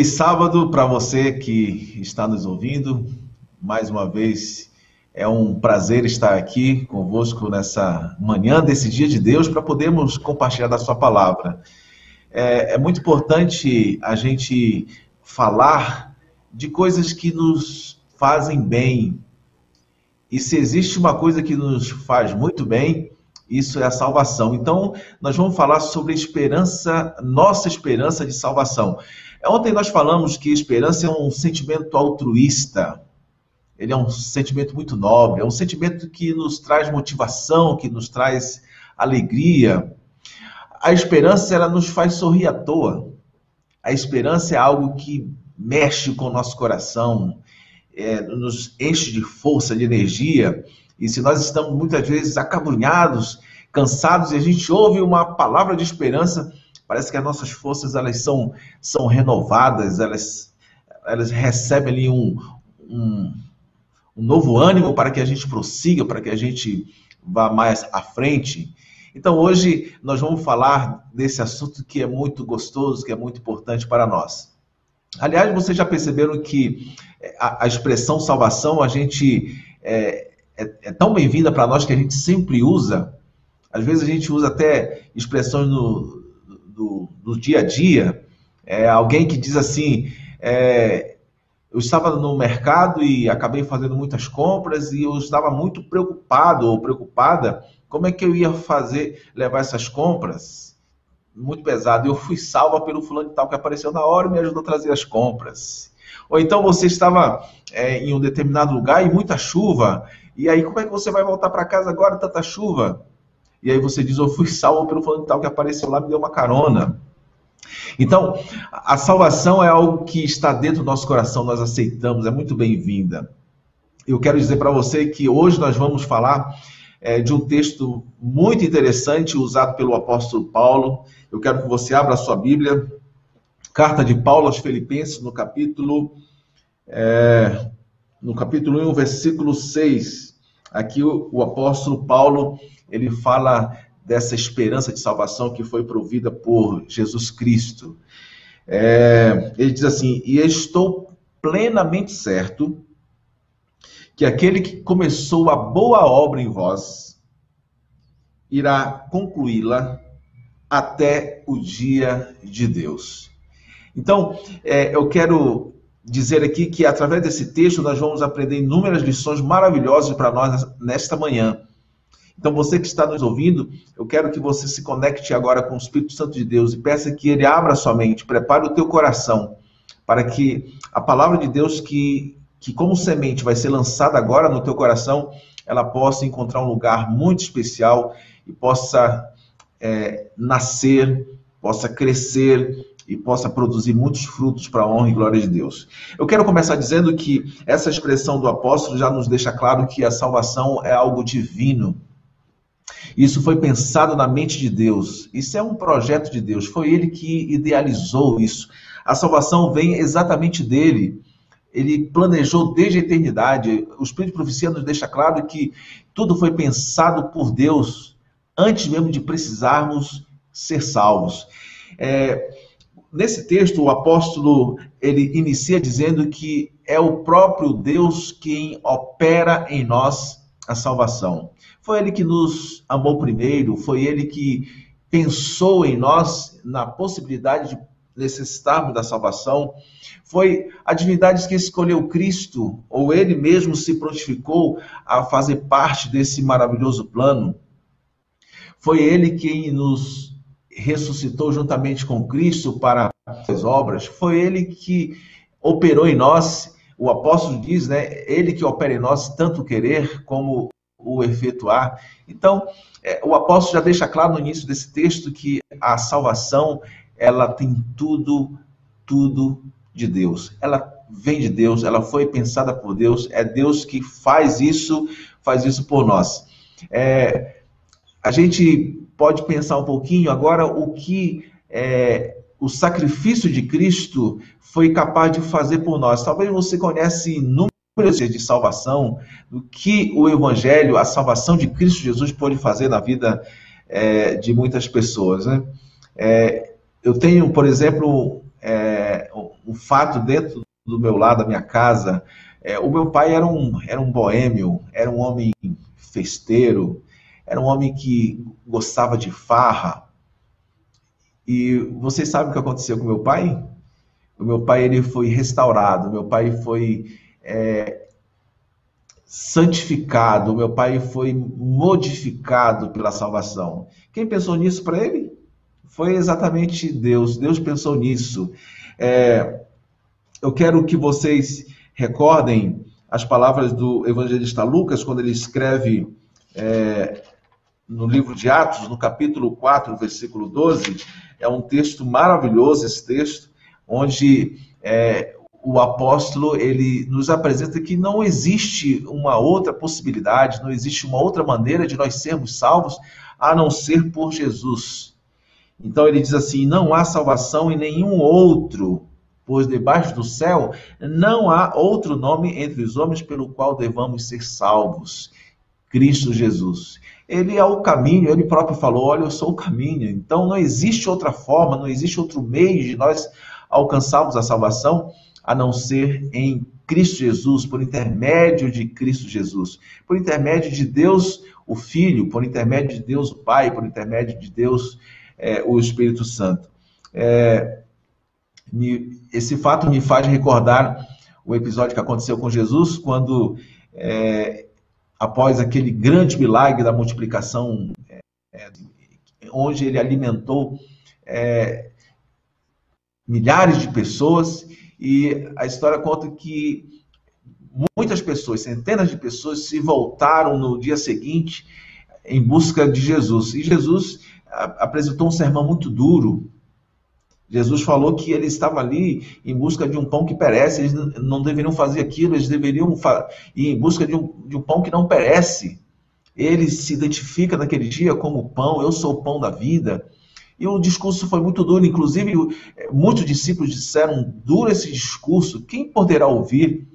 Feliz sábado para você que está nos ouvindo. Mais uma vez, é um prazer estar aqui convosco nessa manhã desse dia de Deus para podermos compartilhar da Sua palavra. É, é muito importante a gente falar de coisas que nos fazem bem. E se existe uma coisa que nos faz muito bem, isso é a salvação. Então, nós vamos falar sobre a esperança, nossa esperança de salvação. Ontem nós falamos que esperança é um sentimento altruísta. Ele é um sentimento muito nobre, é um sentimento que nos traz motivação, que nos traz alegria. A esperança ela nos faz sorrir à toa. A esperança é algo que mexe com o nosso coração, é, nos enche de força, de energia. E se nós estamos muitas vezes acabrunhados, cansados, e a gente ouve uma palavra de esperança, parece que as nossas forças elas são, são renovadas, elas, elas recebem ali um, um, um novo ânimo para que a gente prossiga, para que a gente vá mais à frente. Então hoje nós vamos falar desse assunto que é muito gostoso, que é muito importante para nós. Aliás, vocês já perceberam que a, a expressão salvação a gente é, é, é tão bem-vinda para nós que a gente sempre usa. Às vezes a gente usa até expressões no, do, do dia a dia. É, alguém que diz assim: é, eu estava no mercado e acabei fazendo muitas compras e eu estava muito preocupado ou preocupada como é que eu ia fazer, levar essas compras. Muito pesado. Eu fui salva pelo fulano de tal que apareceu na hora e me ajudou a trazer as compras. Ou então você estava é, em um determinado lugar e muita chuva e aí, como é que você vai voltar para casa agora, tanta chuva? E aí você diz, eu fui salvo pelo fulano tal que apareceu lá, me deu uma carona. Então, a salvação é algo que está dentro do nosso coração, nós aceitamos, é muito bem-vinda. Eu quero dizer para você que hoje nós vamos falar é, de um texto muito interessante usado pelo apóstolo Paulo. Eu quero que você abra a sua Bíblia, carta de Paulo aos Filipenses, no capítulo, é, no capítulo 1, versículo 6. Aqui o, o apóstolo Paulo ele fala dessa esperança de salvação que foi provida por Jesus Cristo. É, ele diz assim: E estou plenamente certo que aquele que começou a boa obra em vós irá concluí-la até o dia de Deus. Então, é, eu quero dizer aqui que através desse texto nós vamos aprender inúmeras lições maravilhosas para nós nesta manhã. Então, você que está nos ouvindo, eu quero que você se conecte agora com o Espírito Santo de Deus e peça que ele abra sua mente, prepare o teu coração, para que a palavra de Deus, que, que como semente vai ser lançada agora no teu coração, ela possa encontrar um lugar muito especial e possa é, nascer, possa crescer e possa produzir muitos frutos para a honra e glória de Deus. Eu quero começar dizendo que essa expressão do apóstolo já nos deixa claro que a salvação é algo divino. Isso foi pensado na mente de Deus. Isso é um projeto de Deus. Foi ele que idealizou isso. A salvação vem exatamente dele. Ele planejou desde a eternidade. O Espírito de Profecia nos deixa claro que tudo foi pensado por Deus antes mesmo de precisarmos ser salvos. É, Nesse texto, o apóstolo ele inicia dizendo que é o próprio Deus quem opera em nós a salvação. Foi ele que nos amou primeiro, foi ele que pensou em nós na possibilidade de necessitarmos da salvação. Foi a divindade que escolheu Cristo, ou ele mesmo se prontificou a fazer parte desse maravilhoso plano. Foi ele quem nos ressuscitou juntamente com Cristo para as obras, foi ele que operou em nós, o apóstolo diz, né? Ele que opera em nós tanto querer como o efetuar. Então, é, o apóstolo já deixa claro no início desse texto que a salvação, ela tem tudo, tudo de Deus. Ela vem de Deus, ela foi pensada por Deus, é Deus que faz isso, faz isso por nós. É, a gente pode pensar um pouquinho agora o que é, o sacrifício de Cristo foi capaz de fazer por nós. Talvez você conhece inúmeros de salvação, do que o Evangelho, a salvação de Cristo Jesus pode fazer na vida é, de muitas pessoas. Né? É, eu tenho, por exemplo, é, o, fato dentro do meu lado, da minha casa, é, o meu pai era um, era um boêmio, era um homem festeiro, era um homem que gostava de farra. E vocês sabem o que aconteceu com meu pai? O meu pai ele foi restaurado, meu pai foi é, santificado, meu pai foi modificado pela salvação. Quem pensou nisso para ele? Foi exatamente Deus. Deus pensou nisso. É, eu quero que vocês recordem as palavras do evangelista Lucas, quando ele escreve é, no livro de Atos, no capítulo 4, versículo 12. É um texto maravilhoso, esse texto, onde é, o apóstolo ele nos apresenta que não existe uma outra possibilidade, não existe uma outra maneira de nós sermos salvos a não ser por Jesus. Então ele diz assim: não há salvação em nenhum outro, pois debaixo do céu não há outro nome entre os homens pelo qual devamos ser salvos. Cristo Jesus. Ele é o caminho, ele próprio falou: Olha, eu sou o caminho. Então não existe outra forma, não existe outro meio de nós alcançarmos a salvação a não ser em Cristo Jesus, por intermédio de Cristo Jesus, por intermédio de Deus o Filho, por intermédio de Deus o Pai, por intermédio de Deus é, o Espírito Santo. É, me, esse fato me faz recordar o episódio que aconteceu com Jesus, quando, é, após aquele grande milagre da multiplicação, é, é, onde ele alimentou é, milhares de pessoas, e a história conta que muitas pessoas, centenas de pessoas, se voltaram no dia seguinte em busca de Jesus. E Jesus apresentou um sermão muito duro. Jesus falou que ele estava ali em busca de um pão que perece, eles não deveriam fazer aquilo, eles deveriam ir em busca de um, de um pão que não perece. Ele se identifica naquele dia como pão, eu sou o pão da vida. E o discurso foi muito duro, inclusive muitos discípulos disseram: duro esse discurso, quem poderá ouvir?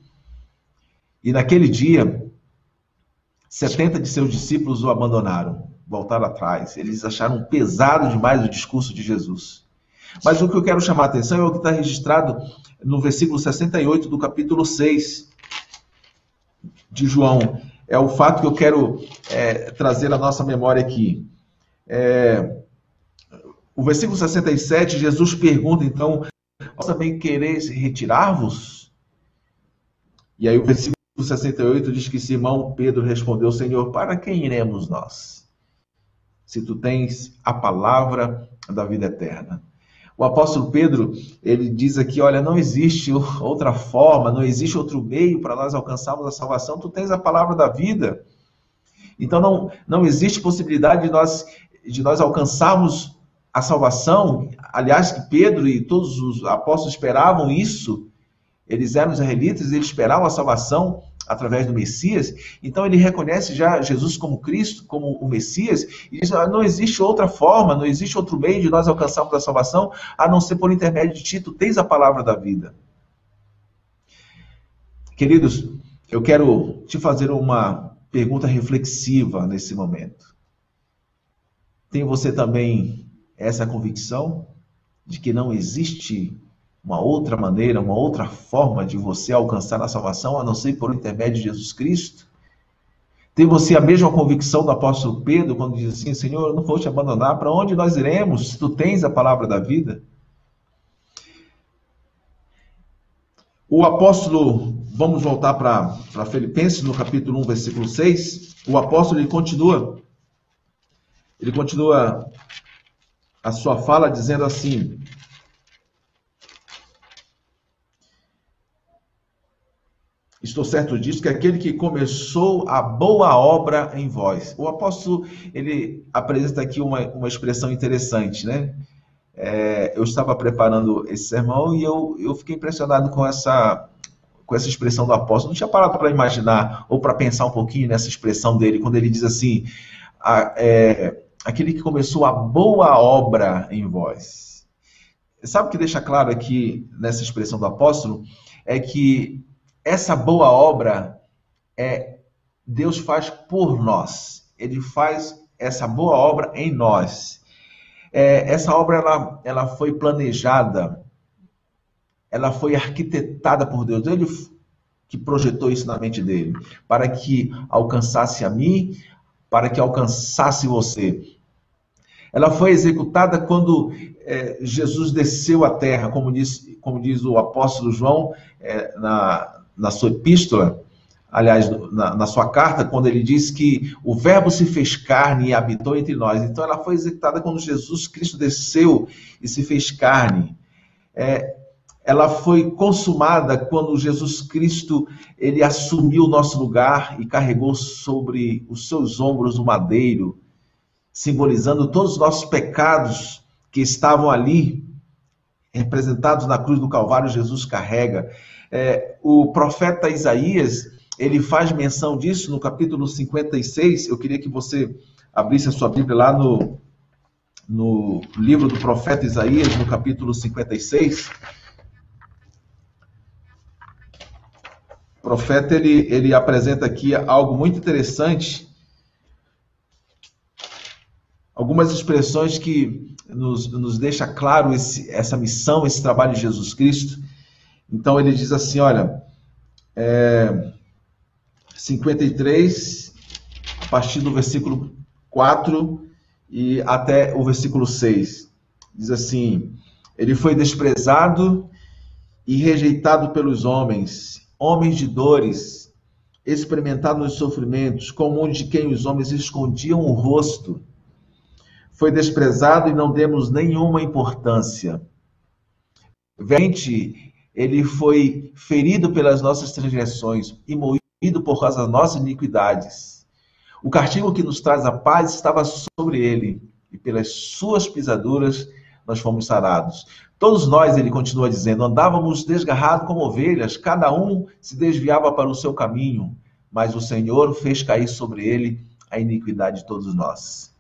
E naquele dia, 70 de seus discípulos o abandonaram, voltaram atrás. Eles acharam pesado demais o discurso de Jesus. Mas o que eu quero chamar a atenção é o que está registrado no versículo 68 do capítulo 6 de João. É o fato que eu quero é, trazer à nossa memória aqui. É, o versículo 67, Jesus pergunta, então, vós também quereis retirar-vos? E aí o versículo 68 diz que Simão Pedro respondeu, Senhor, para quem iremos nós? Se tu tens a palavra da vida eterna. O apóstolo Pedro, ele diz aqui, olha, não existe outra forma, não existe outro meio para nós alcançarmos a salvação, tu tens a palavra da vida. Então não, não existe possibilidade de nós, de nós alcançarmos a salvação, aliás, que Pedro e todos os apóstolos esperavam isso, eles eram israelitas, eles esperavam a salvação através do Messias, então ele reconhece já Jesus como Cristo, como o Messias, e diz: ah, não existe outra forma, não existe outro meio de nós alcançarmos a salvação a não ser por intermédio de ti, tu tens a palavra da vida. Queridos, eu quero te fazer uma pergunta reflexiva nesse momento. Tem você também essa convicção de que não existe uma outra maneira, uma outra forma de você alcançar a salvação a não ser por intermédio de Jesus Cristo? Tem você a mesma convicção do apóstolo Pedro quando diz assim: Senhor, eu não vou te abandonar, para onde nós iremos se tu tens a palavra da vida? O apóstolo, vamos voltar para Filipenses no capítulo 1, versículo 6. O apóstolo ele continua, ele continua a sua fala dizendo assim: Estou certo disso que aquele que começou a boa obra em vós. O apóstolo ele apresenta aqui uma, uma expressão interessante, né? É, eu estava preparando esse sermão e eu, eu fiquei impressionado com essa com essa expressão do apóstolo. Não tinha parado para imaginar ou para pensar um pouquinho nessa expressão dele quando ele diz assim: a, é, aquele que começou a boa obra em vós. Sabe o que deixa claro aqui nessa expressão do apóstolo? É que essa boa obra é Deus faz por nós. Ele faz essa boa obra em nós. É, essa obra ela, ela foi planejada ela foi arquitetada por Deus. Ele que projetou isso na mente dele, para que alcançasse a mim, para que alcançasse você. Ela foi executada quando é, Jesus desceu à terra, como diz, como diz o apóstolo João é, na, na sua epístola, aliás, na, na, sua carta, quando ele diz que o Verbo se fez carne e habitou entre nós. Então, ela foi executada quando Jesus Cristo desceu e se fez carne. É, ela foi consumada quando Jesus Cristo ele assumiu o nosso lugar e carregou sobre os seus ombros o madeiro, simbolizando todos os nossos pecados que estavam ali representados na cruz do Calvário. Jesus carrega. É, o profeta Isaías ele faz menção disso no capítulo 56. Eu queria que você abrisse a sua Bíblia lá no, no livro do profeta Isaías, no capítulo 56. profeta ele, ele apresenta aqui algo muito interessante, algumas expressões que nos, nos deixa claro esse, essa missão, esse trabalho de Jesus Cristo. Então ele diz assim, olha, é, 53, a partir do versículo 4 e até o versículo 6. Diz assim: Ele foi desprezado e rejeitado pelos homens, homens de dores, experimentado nos sofrimentos, comum de quem os homens escondiam o rosto. Foi desprezado e não demos nenhuma importância. Vente, ele foi ferido pelas nossas transgressões e moído por causa das nossas iniquidades. O castigo que nos traz a paz estava sobre ele, e pelas suas pisaduras nós fomos sarados. Todos nós, ele continua dizendo, andávamos desgarrados como ovelhas, cada um se desviava para o seu caminho, mas o Senhor fez cair sobre ele a iniquidade de todos nós.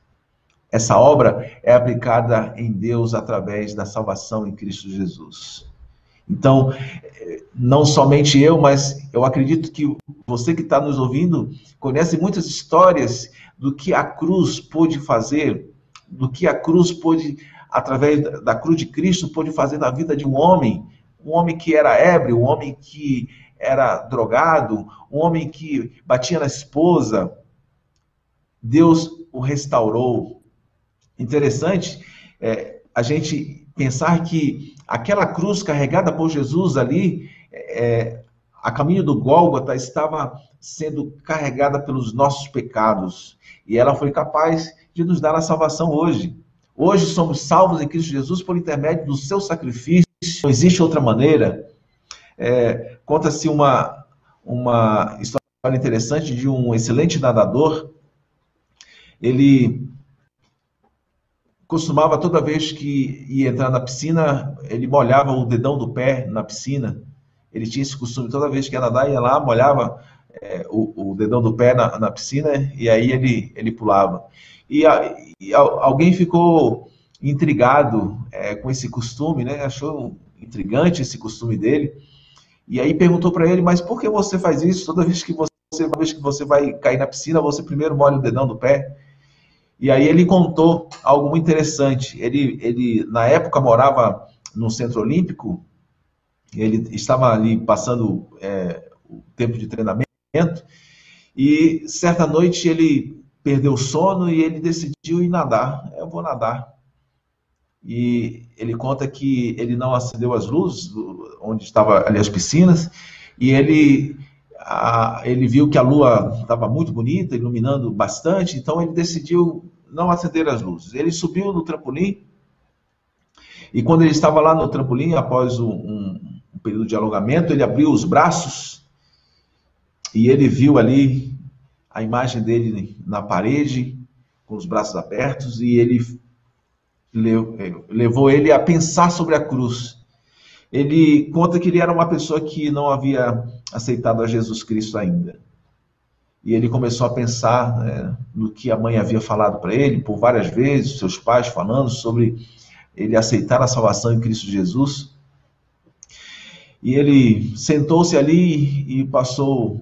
Essa obra é aplicada em Deus através da salvação em Cristo Jesus. Então, não somente eu, mas eu acredito que você que está nos ouvindo conhece muitas histórias do que a cruz pôde fazer, do que a cruz pôde através da cruz de Cristo, pôde fazer na vida de um homem, um homem que era ébrio, um homem que era drogado, um homem que batia na esposa. Deus o restaurou. Interessante é, a gente pensar que aquela cruz carregada por Jesus ali, é, a caminho do Gólgota, estava sendo carregada pelos nossos pecados. E ela foi capaz de nos dar a salvação hoje. Hoje somos salvos em Cristo Jesus por intermédio do seu sacrifício. Não existe outra maneira. É, Conta-se uma, uma história interessante de um excelente nadador. Ele costumava, toda vez que ia entrar na piscina, ele molhava o dedão do pé na piscina. Ele tinha esse costume, toda vez que ia nadar, ia lá, molhava é, o, o, dedão do pé na, na, piscina e aí ele, ele pulava. E, a, e a, alguém ficou intrigado é, com esse costume, né? Achou intrigante esse costume dele. E aí perguntou para ele, mas por que você faz isso? Toda vez que você, toda vez que você vai cair na piscina, você primeiro molha o dedão do pé. E aí ele contou algo muito interessante. Ele, ele na época morava no Centro Olímpico. Ele estava ali passando é, o tempo de treinamento e certa noite ele perdeu o sono e ele decidiu ir nadar. Eu vou nadar. E ele conta que ele não acendeu as luzes onde estavam ali as piscinas e ele a, ele viu que a lua estava muito bonita, iluminando bastante, então ele decidiu não acender as luzes. Ele subiu no trampolim e quando ele estava lá no trampolim, após um, um, um período de alongamento, ele abriu os braços e ele viu ali a imagem dele na parede, com os braços abertos, e ele levou ele a pensar sobre a cruz. Ele conta que ele era uma pessoa que não havia aceitado a Jesus Cristo ainda. E ele começou a pensar né, no que a mãe havia falado para ele por várias vezes, seus pais falando sobre ele aceitar a salvação em Cristo Jesus. E ele sentou-se ali e passou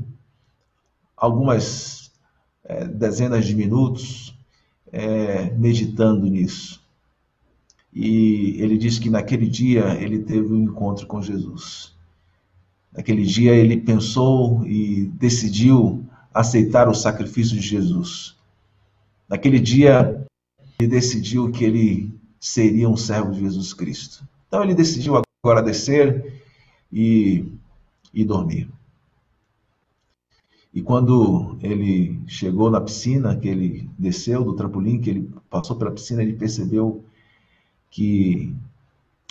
algumas é, dezenas de minutos é, meditando nisso. E ele diz que naquele dia ele teve um encontro com Jesus. Naquele dia ele pensou e decidiu aceitar o sacrifício de Jesus. Naquele dia ele decidiu que ele seria um servo de Jesus Cristo. Então ele decidiu agora descer e, e dormir. E quando ele chegou na piscina, que ele desceu do trampolim, que ele passou pela piscina, ele percebeu que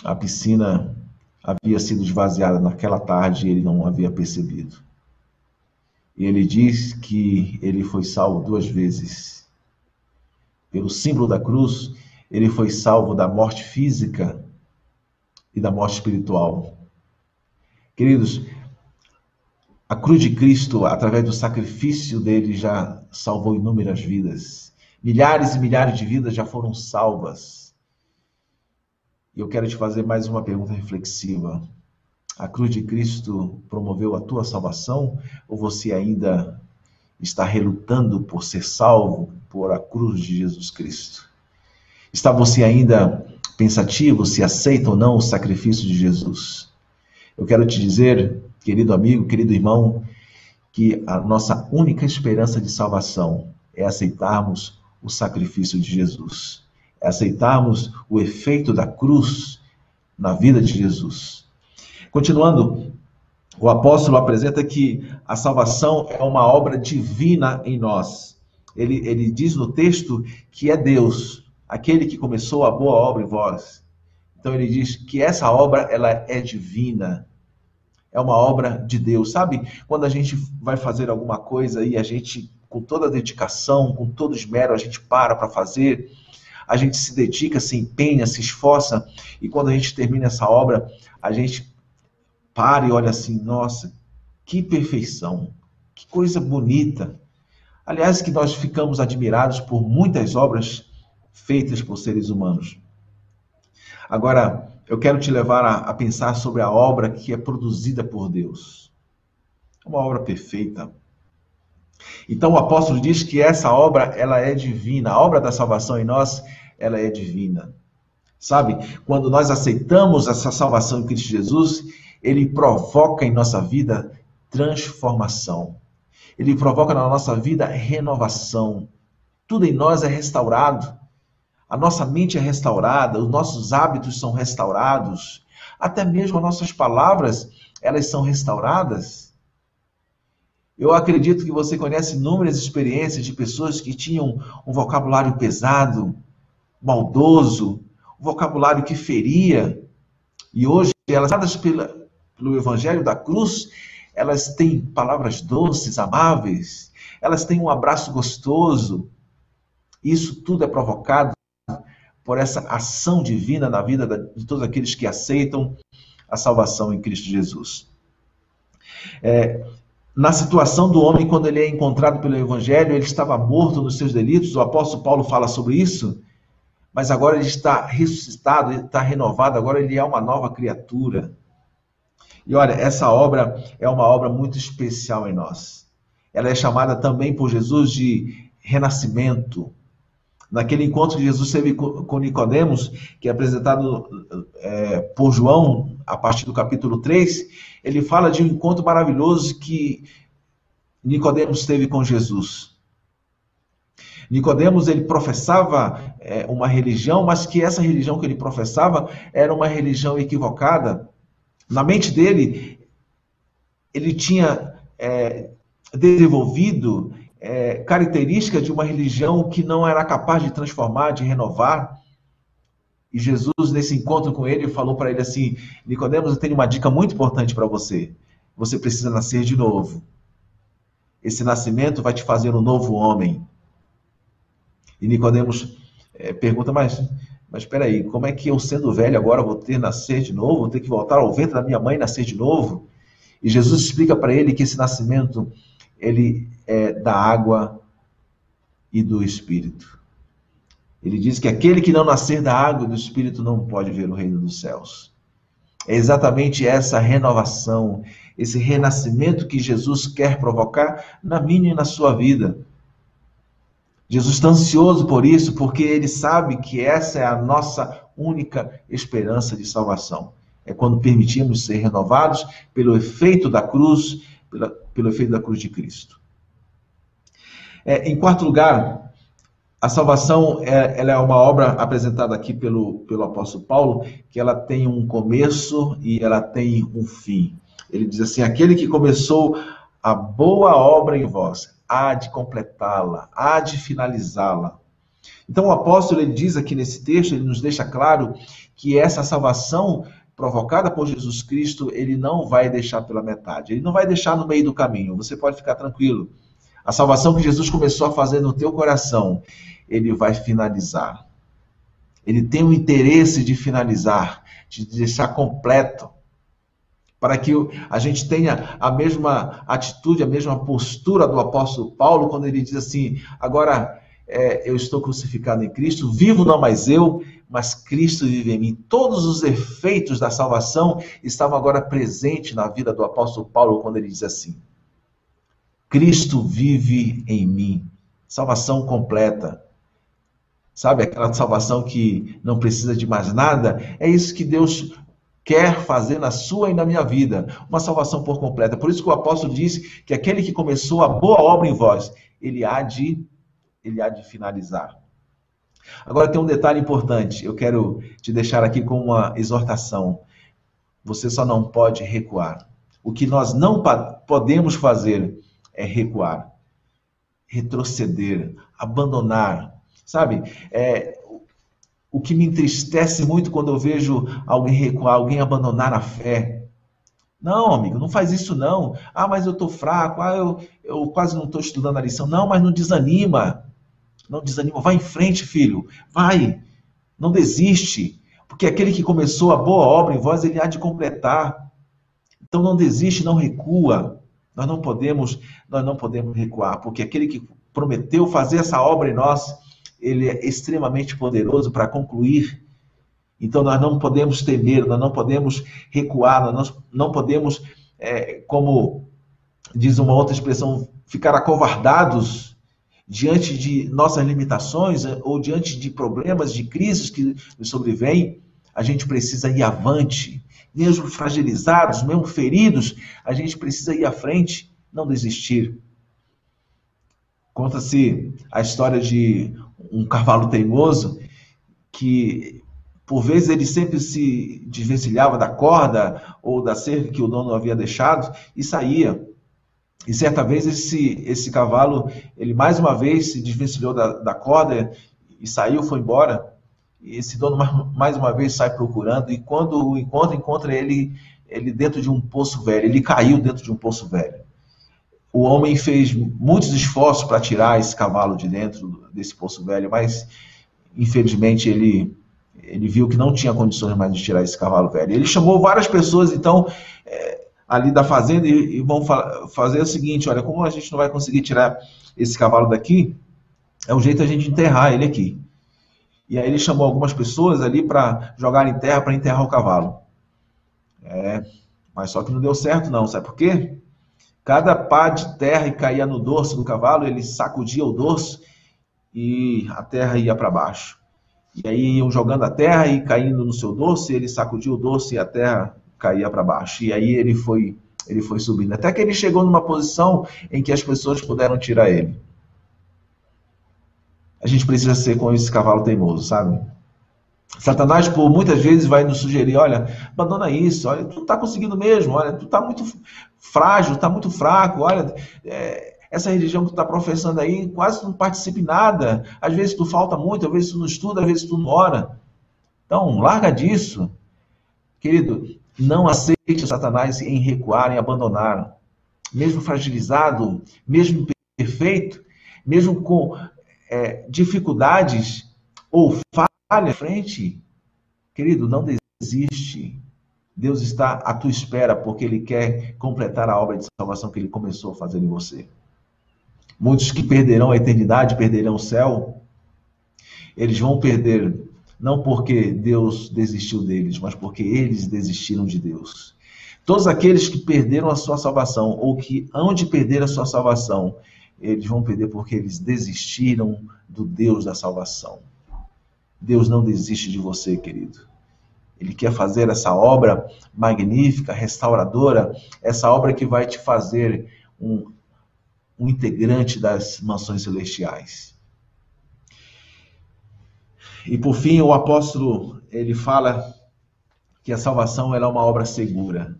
a piscina havia sido esvaziada naquela tarde e ele não havia percebido. E ele diz que ele foi salvo duas vezes. Pelo símbolo da cruz, ele foi salvo da morte física e da morte espiritual. Queridos, a cruz de Cristo, através do sacrifício dele, já salvou inúmeras vidas. Milhares e milhares de vidas já foram salvas. E eu quero te fazer mais uma pergunta reflexiva. A cruz de Cristo promoveu a tua salvação ou você ainda está relutando por ser salvo por a cruz de Jesus Cristo? Está você ainda pensativo se aceita ou não o sacrifício de Jesus? Eu quero te dizer querido amigo, querido irmão, que a nossa única esperança de salvação é aceitarmos o sacrifício de Jesus, aceitarmos o efeito da cruz na vida de Jesus. Continuando, o apóstolo apresenta que a salvação é uma obra divina em nós. Ele, ele diz no texto que é Deus, aquele que começou a boa obra em vós. Então ele diz que essa obra ela é divina é uma obra de Deus. Sabe, quando a gente vai fazer alguma coisa e a gente, com toda a dedicação, com todo esmero, a gente para para fazer, a gente se dedica, se empenha, se esforça, e quando a gente termina essa obra, a gente para e olha assim: nossa, que perfeição, que coisa bonita. Aliás, que nós ficamos admirados por muitas obras feitas por seres humanos. Agora, eu quero te levar a, a pensar sobre a obra que é produzida por Deus. É uma obra perfeita. Então o apóstolo diz que essa obra ela é divina, a obra da salvação em nós, ela é divina. Sabe? Quando nós aceitamos essa salvação em Cristo Jesus, ele provoca em nossa vida transformação. Ele provoca na nossa vida renovação. Tudo em nós é restaurado a nossa mente é restaurada, os nossos hábitos são restaurados, até mesmo as nossas palavras, elas são restauradas. Eu acredito que você conhece inúmeras experiências de pessoas que tinham um vocabulário pesado, maldoso, um vocabulário que feria, e hoje elas, dadas pela, pelo Evangelho da Cruz, elas têm palavras doces, amáveis, elas têm um abraço gostoso. Isso tudo é provocado por essa ação divina na vida de todos aqueles que aceitam a salvação em Cristo Jesus. É, na situação do homem, quando ele é encontrado pelo Evangelho, ele estava morto nos seus delitos, o apóstolo Paulo fala sobre isso, mas agora ele está ressuscitado, ele está renovado, agora ele é uma nova criatura. E olha, essa obra é uma obra muito especial em nós. Ela é chamada também por Jesus de renascimento, naquele encontro que Jesus teve com Nicodemos, que é apresentado é, por João, a partir do capítulo 3, ele fala de um encontro maravilhoso que Nicodemos teve com Jesus. Nicodemos ele professava é, uma religião, mas que essa religião que ele professava era uma religião equivocada. Na mente dele, ele tinha é, desenvolvido é, característica de uma religião que não era capaz de transformar, de renovar. E Jesus, nesse encontro com ele, falou para ele assim: Nicodemos, eu tenho uma dica muito importante para você. Você precisa nascer de novo. Esse nascimento vai te fazer um novo homem. E Nicodemos é, pergunta, mas, mas espera aí, como é que eu sendo velho agora vou ter nascer de novo? Vou ter que voltar ao ventre da minha mãe e nascer de novo? E Jesus explica para ele que esse nascimento ele é da água e do Espírito. Ele diz que aquele que não nascer da água e do Espírito não pode ver o reino dos céus. É exatamente essa renovação, esse renascimento que Jesus quer provocar na minha e na sua vida. Jesus está ansioso por isso, porque ele sabe que essa é a nossa única esperança de salvação. É quando permitimos ser renovados pelo efeito da cruz, pela, pelo efeito da cruz de Cristo. É, em quarto lugar, a salvação é, ela é uma obra apresentada aqui pelo, pelo apóstolo Paulo, que ela tem um começo e ela tem um fim. Ele diz assim: aquele que começou a boa obra em vós, há de completá-la, há de finalizá-la. Então o apóstolo ele diz aqui nesse texto, ele nos deixa claro que essa salvação provocada por Jesus Cristo, ele não vai deixar pela metade, ele não vai deixar no meio do caminho. Você pode ficar tranquilo. A salvação que Jesus começou a fazer no teu coração, ele vai finalizar. Ele tem o interesse de finalizar, de deixar completo, para que a gente tenha a mesma atitude, a mesma postura do apóstolo Paulo, quando ele diz assim: agora é, eu estou crucificado em Cristo, vivo não mais eu, mas Cristo vive em mim. Todos os efeitos da salvação estavam agora presentes na vida do apóstolo Paulo, quando ele diz assim: Cristo vive em mim. Salvação completa. Sabe aquela salvação que não precisa de mais nada? É isso que Deus quer fazer na sua e na minha vida. Uma salvação por completa. Por isso que o apóstolo disse que aquele que começou a boa obra em vós, ele há de, ele há de finalizar. Agora tem um detalhe importante. Eu quero te deixar aqui com uma exortação. Você só não pode recuar. O que nós não podemos fazer é recuar, retroceder, abandonar. Sabe, é, o que me entristece muito quando eu vejo alguém recuar, alguém abandonar a fé. Não, amigo, não faz isso não. Ah, mas eu estou fraco, ah, eu, eu quase não estou estudando a lição. Não, mas não desanima. Não desanima. Vai em frente, filho. Vai. Não desiste. Porque aquele que começou a boa obra em vós, ele há de completar. Então não desiste, não recua. Nós não podemos, nós não podemos recuar, porque aquele que prometeu fazer essa obra em nós, ele é extremamente poderoso para concluir. Então nós não podemos temer, nós não podemos recuar, nós não podemos, é, como diz uma outra expressão, ficar acovardados diante de nossas limitações é, ou diante de problemas, de crises que nos sobrevêm. A gente precisa ir avante, mesmo fragilizados, mesmo feridos, a gente precisa ir à frente, não desistir. Conta-se a história de um cavalo teimoso que, por vezes, ele sempre se desvencilhava da corda ou da cerca que o dono havia deixado e saía. E certa vez esse, esse cavalo, ele mais uma vez se desvencilhou da, da corda e saiu, foi embora esse dono mais uma vez sai procurando e quando o encontra, encontra ele, ele dentro de um poço velho. Ele caiu dentro de um poço velho. O homem fez muitos esforços para tirar esse cavalo de dentro desse poço velho, mas infelizmente ele ele viu que não tinha condições mais de tirar esse cavalo velho. Ele chamou várias pessoas, então, é, ali da fazenda e, e vão fa fazer o seguinte: olha, como a gente não vai conseguir tirar esse cavalo daqui, é o jeito a gente enterrar ele aqui. E aí ele chamou algumas pessoas ali para jogar em terra para enterrar o cavalo. É, mas só que não deu certo não, sabe por quê? Cada pá de terra que caía no dorso do cavalo, ele sacudia o dorso e a terra ia para baixo. E aí iam jogando a terra e caindo no seu dorso, ele sacudia o dorso e a terra caía para baixo. E aí ele foi, ele foi subindo, até que ele chegou numa posição em que as pessoas puderam tirar ele a gente precisa ser com esse cavalo teimoso, sabe? Satanás, por muitas vezes, vai nos sugerir: olha, abandona isso, olha, tu está conseguindo mesmo, olha, tu está muito frágil, está muito fraco, olha, é, essa religião que tu está professando aí quase não participa em nada. Às vezes tu falta muito, às vezes tu não estuda, às vezes tu não ora. Então, larga disso. Querido, não aceite Satanás em recuar, em abandonar. Mesmo fragilizado, mesmo perfeito, mesmo com é, dificuldades ou falha à frente, querido, não desiste. Deus está à tua espera porque Ele quer completar a obra de salvação que Ele começou a fazer em você. Muitos que perderão a eternidade, perderão o céu, eles vão perder não porque Deus desistiu deles, mas porque eles desistiram de Deus. Todos aqueles que perderam a sua salvação ou que hão de perder a sua salvação, eles vão perder porque eles desistiram do Deus da salvação. Deus não desiste de você, querido. Ele quer fazer essa obra magnífica, restauradora, essa obra que vai te fazer um, um integrante das mansões celestiais. E por fim, o apóstolo, ele fala que a salvação é uma obra segura.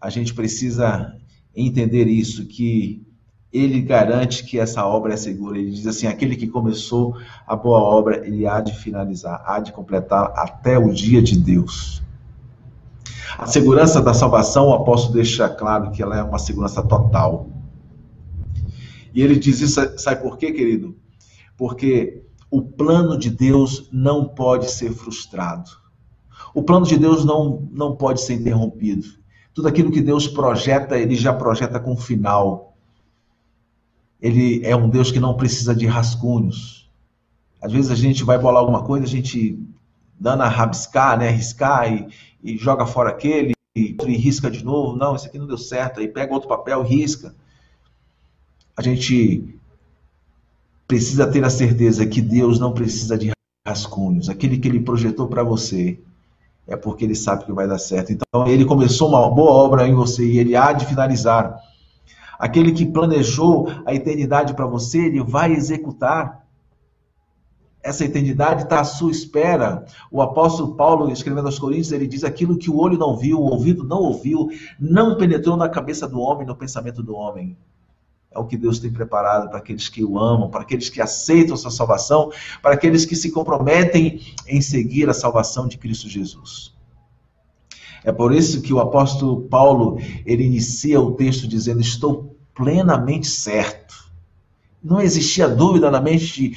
A gente precisa entender isso, que ele garante que essa obra é segura. Ele diz assim: aquele que começou a boa obra, ele há de finalizar, há de completar até o dia de Deus. A segurança da salvação, o apóstolo deixa claro que ela é uma segurança total. E ele diz isso, sabe por quê, querido? Porque o plano de Deus não pode ser frustrado. O plano de Deus não, não pode ser interrompido. Tudo aquilo que Deus projeta, ele já projeta com final. Ele é um Deus que não precisa de rascunhos. Às vezes a gente vai bolar alguma coisa, a gente dando a rabiscar, né, riscar e, e joga fora aquele e, e risca de novo. Não, isso aqui não deu certo. Aí pega outro papel, risca. A gente precisa ter a certeza que Deus não precisa de rascunhos. Aquele que ele projetou para você é porque ele sabe que vai dar certo. Então, ele começou uma boa obra em você e ele há de finalizar. Aquele que planejou a eternidade para você, ele vai executar. Essa eternidade está à sua espera. O apóstolo Paulo, escrevendo aos Coríntios, ele diz: aquilo que o olho não viu, o ouvido não ouviu, não penetrou na cabeça do homem, no pensamento do homem é o que Deus tem preparado para aqueles que o amam, para aqueles que aceitam sua salvação, para aqueles que se comprometem em seguir a salvação de Cristo Jesus. É por isso que o apóstolo Paulo, ele inicia o texto dizendo: "Estou plenamente certo". Não existia dúvida na mente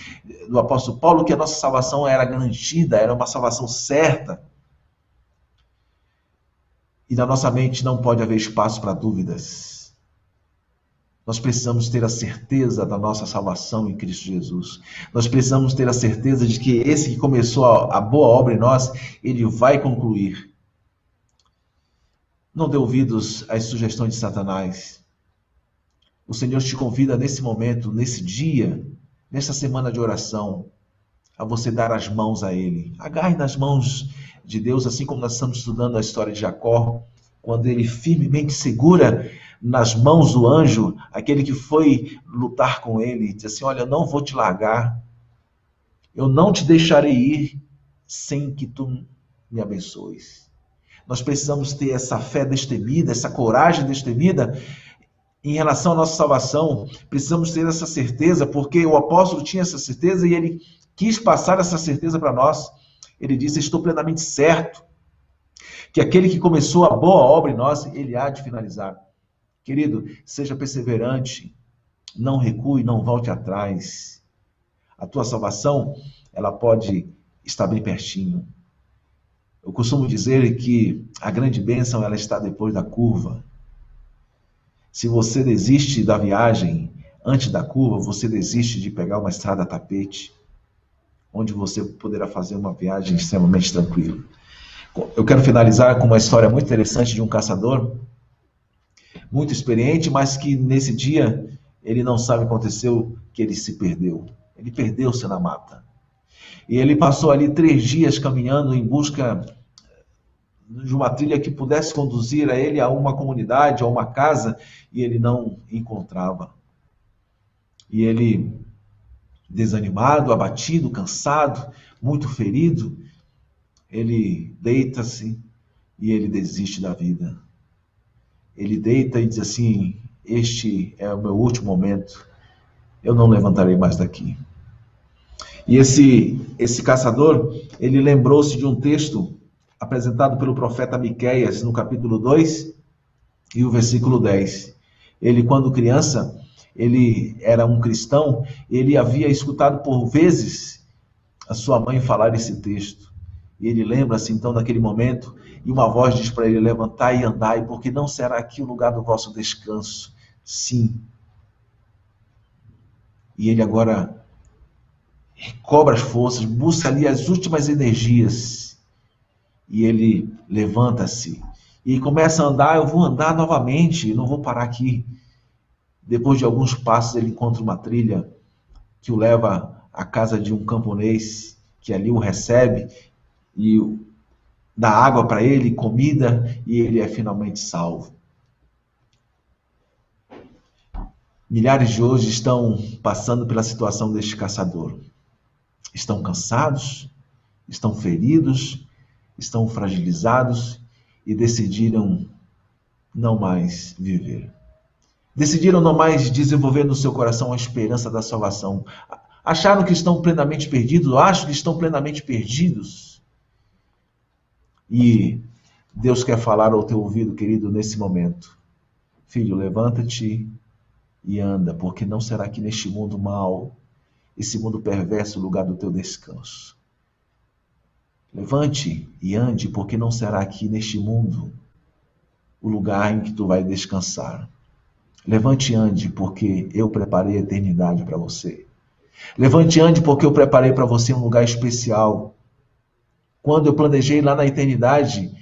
do apóstolo Paulo que a nossa salvação era garantida, era uma salvação certa. E na nossa mente não pode haver espaço para dúvidas. Nós precisamos ter a certeza da nossa salvação em Cristo Jesus. Nós precisamos ter a certeza de que esse que começou a, boa obra em nós, ele vai concluir. Não dê ouvidos às sugestões de Satanás. O Senhor te convida nesse momento, nesse dia, nessa semana de oração, a você dar as mãos a Ele. Agarre nas mãos de Deus, assim como nós estamos estudando a história de Jacó, quando ele firmemente segura nas mãos do anjo, aquele que foi lutar com ele, diz assim: Olha, eu não vou te largar, eu não te deixarei ir sem que tu me abençoes. Nós precisamos ter essa fé destemida, essa coragem destemida em relação à nossa salvação. Precisamos ter essa certeza, porque o apóstolo tinha essa certeza e ele quis passar essa certeza para nós. Ele disse: Estou plenamente certo que aquele que começou a boa obra em nós, ele há de finalizar. Querido, seja perseverante, não recue, não volte atrás. A tua salvação, ela pode estar bem pertinho. Eu costumo dizer que a grande bênção ela está depois da curva. Se você desiste da viagem antes da curva, você desiste de pegar uma estrada tapete, onde você poderá fazer uma viagem extremamente tranquila. Eu quero finalizar com uma história muito interessante de um caçador muito experiente, mas que nesse dia ele não sabe o que aconteceu, que ele se perdeu. Ele perdeu-se na mata. E ele passou ali três dias caminhando em busca de uma trilha que pudesse conduzir a ele a uma comunidade, a uma casa, e ele não encontrava. E ele, desanimado, abatido, cansado, muito ferido, ele deita-se e ele desiste da vida ele deita e diz assim: Este é o meu último momento, eu não levantarei mais daqui. E esse, esse caçador, ele lembrou-se de um texto apresentado pelo profeta Miqueias no capítulo 2 e o versículo 10. Ele, quando criança, ele era um cristão, ele havia escutado por vezes a sua mãe falar esse texto. E ele lembra-se então daquele momento e uma voz diz para ele: Levantai e andai, porque não será aqui o lugar do vosso descanso. Sim. E ele agora recobra as forças, busca ali as últimas energias. E ele levanta-se e começa a andar. Eu vou andar novamente, não vou parar aqui. Depois de alguns passos, ele encontra uma trilha que o leva à casa de um camponês que ali o recebe e dá água para ele, comida, e ele é finalmente salvo. Milhares de hoje estão passando pela situação deste caçador. Estão cansados, estão feridos, estão fragilizados e decidiram não mais viver. Decidiram não mais desenvolver no seu coração a esperança da salvação. Acharam que estão plenamente perdidos, acham que estão plenamente perdidos. E Deus quer falar ao teu ouvido, querido, nesse momento. Filho, levanta-te e anda, porque não será aqui neste mundo mal, esse mundo perverso, o lugar do teu descanso. Levante e ande, porque não será aqui neste mundo o lugar em que tu vai descansar. Levante e ande, porque eu preparei a eternidade para você. Levante e ande, porque eu preparei para você um lugar especial. Quando eu planejei lá na eternidade,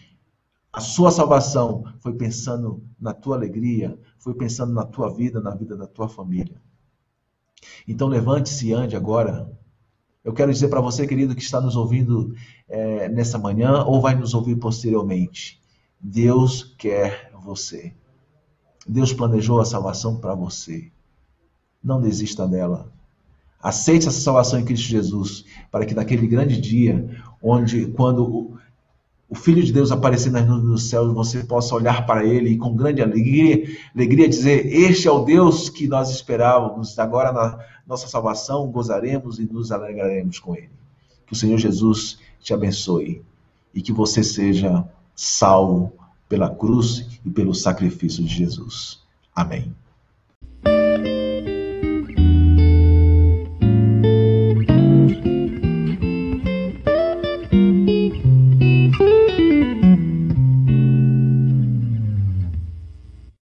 a sua salvação foi pensando na tua alegria, foi pensando na tua vida, na vida da tua família. Então levante-se e ande agora. Eu quero dizer para você, querido, que está nos ouvindo é, nessa manhã ou vai nos ouvir posteriormente. Deus quer você. Deus planejou a salvação para você. Não desista dela. Aceite essa salvação em Cristo Jesus, para que naquele grande dia, onde quando o Filho de Deus aparecer nas nuvens do céu, você possa olhar para ele e com grande alegria, alegria dizer: Este é o Deus que nós esperávamos. Agora, na nossa salvação, gozaremos e nos alegraremos com ele. Que o Senhor Jesus te abençoe e que você seja salvo pela cruz e pelo sacrifício de Jesus. Amém.